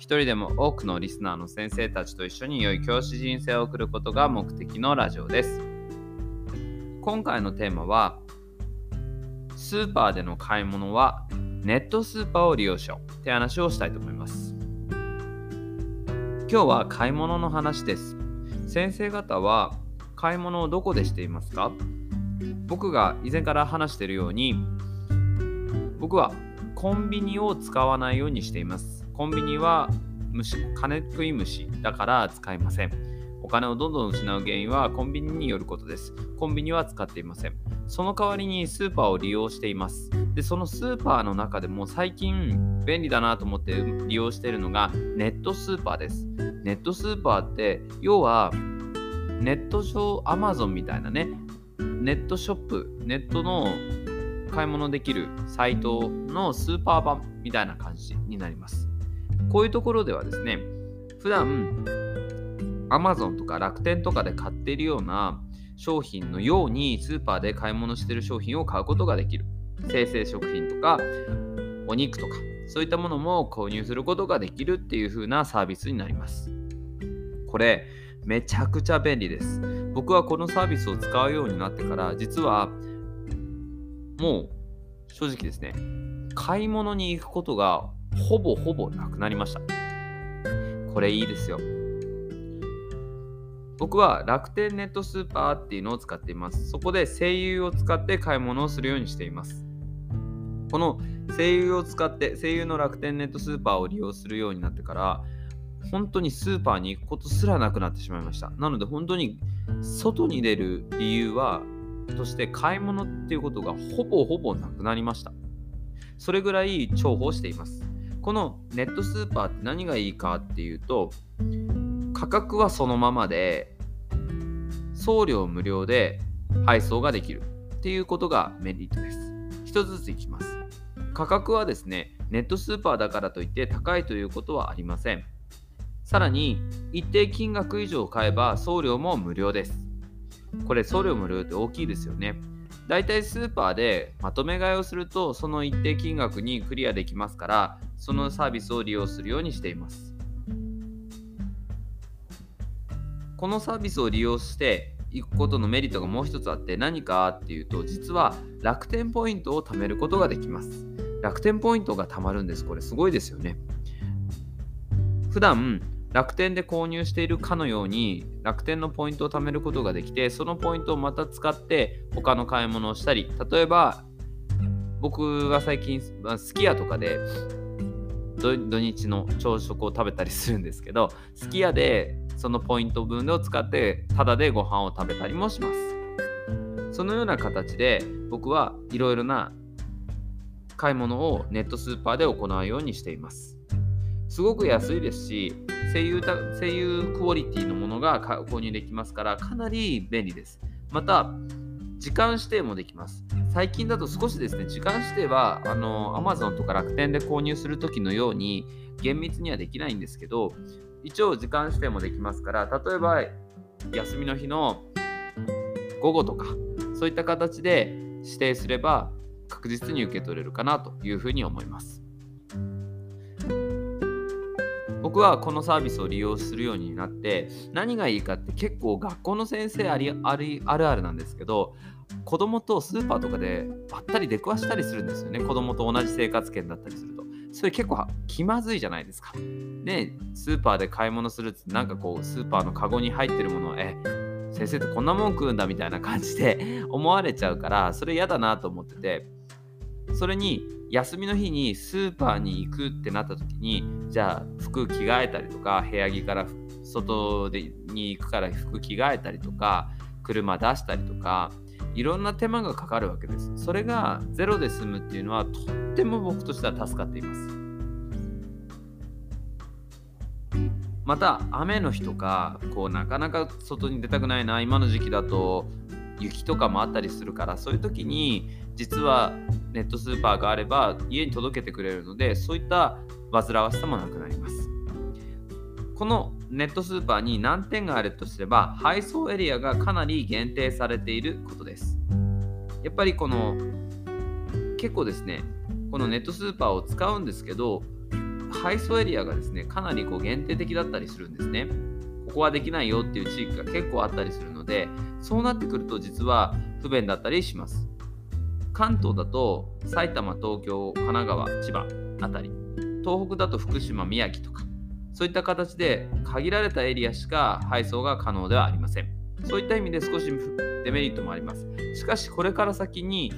一人でも多くのリスナーの先生たちと一緒に良い教師人生を送ることが目的のラジオです。今回のテーマは、スーパーでの買い物はネットスーパーを利用しようって話をしたいと思います。今日は買い物の話です。先生方は買い物をどこでしていますか？僕が以前から話しているように僕はコンビニを使わないようにしています。コンビニは虫金食い虫だから使いません。お金をどんどん失う原因はコンビニによることです。コンビニは使っていません。その代わりにスーパーを利用しています。で、そのスーパーの中でも最近便利だなと思って利用しているのがネットスーパーです。ネットスーパーって要はネット上アマゾンみたいなねネットショップネットの買い物できるサイトのスーパー版みたいな感じになりますこういうところではですね普段 Amazon とか楽天とかで買っているような商品のようにスーパーで買い物している商品を買うことができる。生鮮食品とかお肉とかそういったものも購入することができるっていう風なサービスになります。これめちゃくちゃ便利です。僕はこのサービスを使うようになってから実はもう正直ですね買い物に行くことがほぼほぼなくなりました。これいいですよ。僕は楽天ネットスーパーっていうのを使っています。そこで声優を使って買い物をするようにしています。この声優を使って声優の楽天ネットスーパーを利用するようになってから本当にスーパーに行くことすらなくなってしまいました。なので本当に外に出る理由はとして買い物っていうことがほぼほぼなくなりました。それぐらい重宝しています。このネットスーパーって何がいいかっていうと価格はそのままで送料無料で配送ができるっていうことがメリットです。一つずついきます。価格はですねネットスーパーだからといって高いということはありません。さらに一定金額以上買えば送料も無料です。これ送料無料って大きいですよね。だいたいスーパーでまとめ買いをするとその一定金額にクリアできますからそのサービスを利用するようにしています。このサービスを利用していくことのメリットがもう一つあって何かっていうと実は楽天ポイントを貯めることができます。楽天ポイントが貯まるんです。これすごいですよね。普段楽天で購入しているかのように楽天のポイントを貯めることができてそのポイントをまた使って他の買い物をしたり例えば僕が最近すき家とかで土日の朝食を食べたりするんですけどすき家でそのポイント分を使ってタダでご飯を食べたりもします。そのような形で僕はいろいろな買い物をネットスーパーで行うようにしています。すごく安いですし声優声優クオリティのものが購入できますからかなり便利です。また時間指定もできます。最近だと少しですね時間指定はあの Amazon とか楽天で購入する時のように厳密にはできないんですけど一応時間指定もできますから例えば休みの日の午後とかそういった形で指定すれば確実に受け取れるかなというふうに思います。僕はこのサービスを利用するようになって何がいいかって結構学校の先生ありありあるあるなんですけど子供とスーパーとかでばったり出くわしたりするんですよね。子供と同じ生活圏だったりすると。それ結構気まずいじゃないですか。でスーパーで買い物するってなんかこうスーパーのカゴに入ってるものをえ先生ってこんなもん食うんだみたいな感じで思われちゃうからそれ嫌だなと思っててそれに休みの日にスーパーに行くってなった時にじゃあ服着替えたりとか部屋着から外でに行くから服着替えたりとか車出したりとかいろんな手間がかかるわけです。それがゼロで済むっていうのはとっても僕としては助かっています。また雨の日とかこうなかなか外に出たくないな今の時期だと雪とかもあったりするからそういう時に実はネットスーパーがあれば家に届けてくれるのでそういった煩わしさもなくなります。このネットスーパーに難点があるとすれば配送エリアがかなり限定されていることです。やっぱりこの結構ですねこのネットスーパーを使うんですけど配送エリアがですねかなりこう限定的だったりするんですね。ここはできないよっていう地域が結構あったりするのでそうなってくると実は不便だったりします。関東だと埼玉東京神奈川千葉あたり東北だと福島宮城とかそういった形で限られたエリアしか配送が可能ではありません。そういった意味で少しデメリットもあります。しかしこれから先に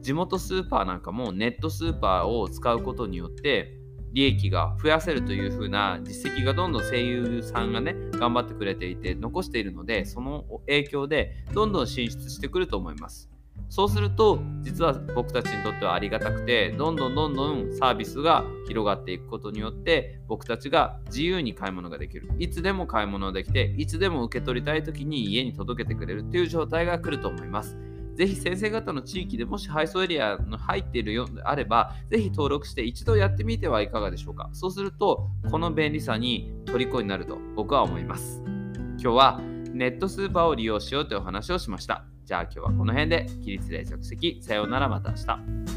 地元スーパーなんかもネットスーパーを使うことによって利益が増やせるという風な実績がどんどん声優さんがね頑張ってくれていて残しているのでその影響でどんどん進出してくると思います。そうすると実は僕たちにとってはありがたくてどんどんどんどんサービスが広がっていくことによって僕たちが自由に買い物ができるいつでも買い物ができていつでも受け取りたい時に家に届けてくれるっていう状態が来ると思いますぜひ先生方の地域でもし配送エリアの入っているようであれば、ぜひ登録して一度やってみてはいかがでしょうか。そうすると、この便利さに虜になると僕は思います。今日はネットスーパーを利用しようというお話をしました。じゃあ今日はこの辺で、起立例着席、さようならまた明日。